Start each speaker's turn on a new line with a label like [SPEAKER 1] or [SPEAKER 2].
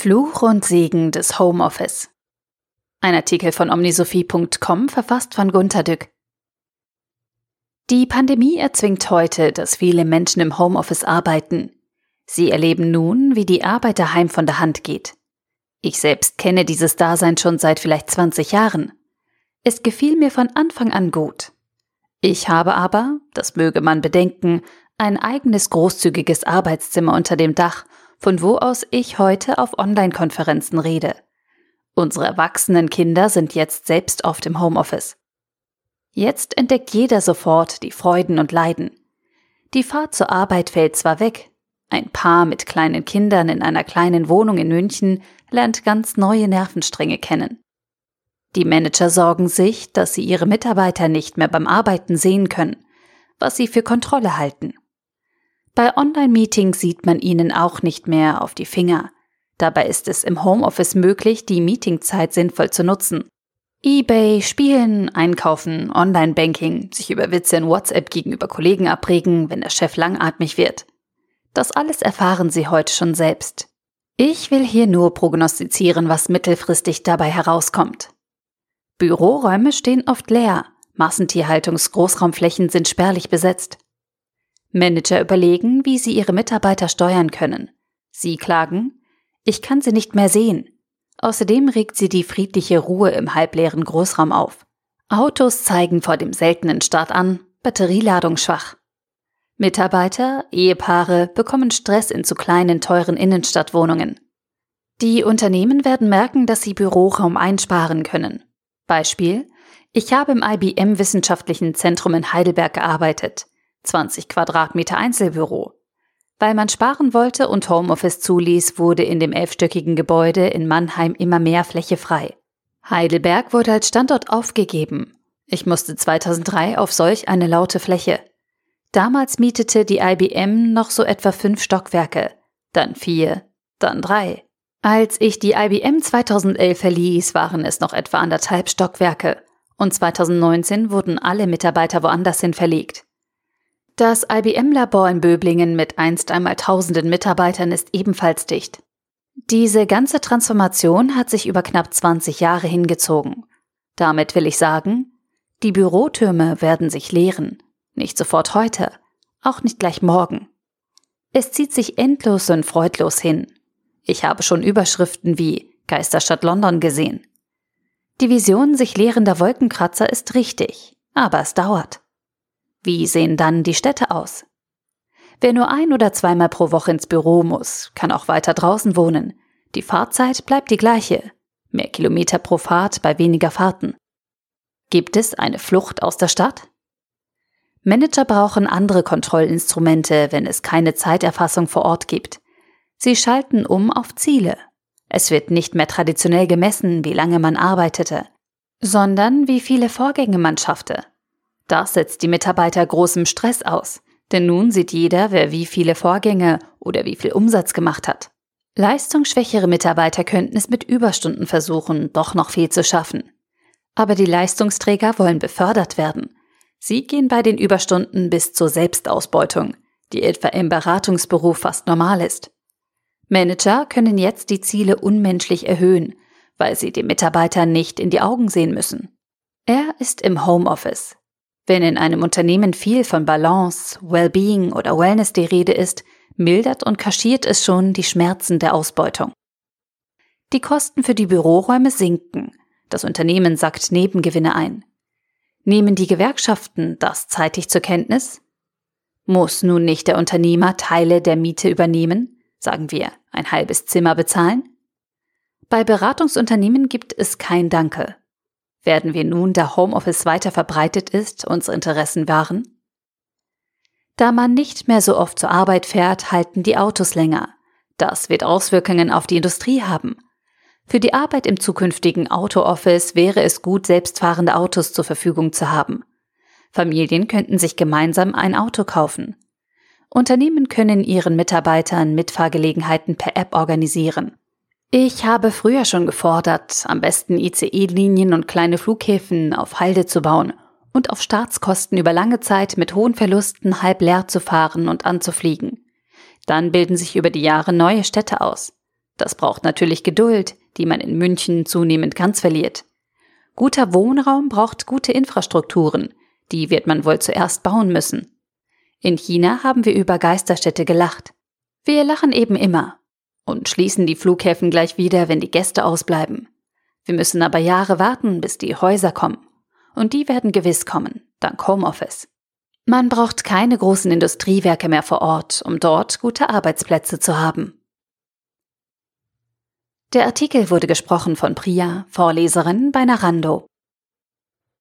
[SPEAKER 1] Fluch und Segen des Homeoffice. Ein Artikel von omnisophie.com verfasst von Gunter Dück. Die Pandemie erzwingt heute, dass viele Menschen im Homeoffice arbeiten. Sie erleben nun, wie die Arbeit daheim von der Hand geht. Ich selbst kenne dieses Dasein schon seit vielleicht 20 Jahren. Es gefiel mir von Anfang an gut. Ich habe aber, das möge man bedenken, ein eigenes großzügiges Arbeitszimmer unter dem Dach von wo aus ich heute auf Online-Konferenzen rede. Unsere erwachsenen Kinder sind jetzt selbst oft im Homeoffice. Jetzt entdeckt jeder sofort die Freuden und Leiden. Die Fahrt zur Arbeit fällt zwar weg, ein Paar mit kleinen Kindern in einer kleinen Wohnung in München lernt ganz neue Nervenstränge kennen. Die Manager sorgen sich, dass sie ihre Mitarbeiter nicht mehr beim Arbeiten sehen können, was sie für Kontrolle halten. Bei Online-Meetings sieht man ihnen auch nicht mehr auf die Finger. Dabei ist es im Homeoffice möglich, die Meetingzeit sinnvoll zu nutzen. eBay, Spielen, Einkaufen, Online-Banking, sich über Witze in WhatsApp gegenüber Kollegen abregen, wenn der Chef langatmig wird. Das alles erfahren Sie heute schon selbst. Ich will hier nur prognostizieren, was mittelfristig dabei herauskommt. Büroräume stehen oft leer, Massentierhaltungsgroßraumflächen sind spärlich besetzt. Manager überlegen, wie sie ihre Mitarbeiter steuern können. Sie klagen, ich kann sie nicht mehr sehen. Außerdem regt sie die friedliche Ruhe im halbleeren Großraum auf. Autos zeigen vor dem seltenen Start an, Batterieladung schwach. Mitarbeiter, Ehepaare bekommen Stress in zu kleinen, teuren Innenstadtwohnungen. Die Unternehmen werden merken, dass sie Büroraum einsparen können. Beispiel, ich habe im IBM Wissenschaftlichen Zentrum in Heidelberg gearbeitet. 20 Quadratmeter Einzelbüro. Weil man sparen wollte und Homeoffice zuließ, wurde in dem elfstöckigen Gebäude in Mannheim immer mehr Fläche frei. Heidelberg wurde als Standort aufgegeben. Ich musste 2003 auf solch eine laute Fläche. Damals mietete die IBM noch so etwa fünf Stockwerke, dann vier, dann drei. Als ich die IBM 2011 verließ, waren es noch etwa anderthalb Stockwerke und 2019 wurden alle Mitarbeiter woanders hin verlegt. Das IBM-Labor in Böblingen mit einst einmal tausenden Mitarbeitern ist ebenfalls dicht. Diese ganze Transformation hat sich über knapp 20 Jahre hingezogen. Damit will ich sagen, die Bürotürme werden sich leeren. Nicht sofort heute, auch nicht gleich morgen. Es zieht sich endlos und freudlos hin. Ich habe schon Überschriften wie Geisterstadt London gesehen. Die Vision sich leerender Wolkenkratzer ist richtig, aber es dauert. Wie sehen dann die Städte aus? Wer nur ein oder zweimal pro Woche ins Büro muss, kann auch weiter draußen wohnen. Die Fahrzeit bleibt die gleiche. Mehr Kilometer pro Fahrt bei weniger Fahrten. Gibt es eine Flucht aus der Stadt? Manager brauchen andere Kontrollinstrumente, wenn es keine Zeiterfassung vor Ort gibt. Sie schalten um auf Ziele. Es wird nicht mehr traditionell gemessen, wie lange man arbeitete, sondern wie viele Vorgänge man schaffte. Das setzt die Mitarbeiter großem Stress aus, denn nun sieht jeder, wer wie viele Vorgänge oder wie viel Umsatz gemacht hat. Leistungsschwächere Mitarbeiter könnten es mit Überstunden versuchen, doch noch viel zu schaffen. Aber die Leistungsträger wollen befördert werden. Sie gehen bei den Überstunden bis zur Selbstausbeutung, die etwa im Beratungsberuf fast normal ist. Manager können jetzt die Ziele unmenschlich erhöhen, weil sie dem Mitarbeiter nicht in die Augen sehen müssen. Er ist im Homeoffice, wenn in einem Unternehmen viel von Balance, Wellbeing oder Wellness die Rede ist, mildert und kaschiert es schon die Schmerzen der Ausbeutung. Die Kosten für die Büroräume sinken. Das Unternehmen sackt Nebengewinne ein. Nehmen die Gewerkschaften das zeitig zur Kenntnis? Muss nun nicht der Unternehmer Teile der Miete übernehmen, sagen wir ein halbes Zimmer bezahlen? Bei Beratungsunternehmen gibt es kein Danke. Werden wir nun, da Homeoffice weiter verbreitet ist, unsere Interessen wahren? Da man nicht mehr so oft zur Arbeit fährt, halten die Autos länger. Das wird Auswirkungen auf die Industrie haben. Für die Arbeit im zukünftigen Auto-Office wäre es gut, selbstfahrende Autos zur Verfügung zu haben. Familien könnten sich gemeinsam ein Auto kaufen. Unternehmen können ihren Mitarbeitern Mitfahrgelegenheiten per App organisieren. Ich habe früher schon gefordert, am besten ICE-Linien und kleine Flughäfen auf Halde zu bauen und auf Staatskosten über lange Zeit mit hohen Verlusten halb leer zu fahren und anzufliegen. Dann bilden sich über die Jahre neue Städte aus. Das braucht natürlich Geduld, die man in München zunehmend ganz verliert. Guter Wohnraum braucht gute Infrastrukturen, die wird man wohl zuerst bauen müssen. In China haben wir über Geisterstädte gelacht. Wir lachen eben immer und schließen die Flughäfen gleich wieder, wenn die Gäste ausbleiben. Wir müssen aber Jahre warten, bis die Häuser kommen. Und die werden gewiss kommen, dank Homeoffice. Man braucht keine großen Industriewerke mehr vor Ort, um dort gute Arbeitsplätze zu haben. Der Artikel wurde gesprochen von Priya, Vorleserin bei Narando.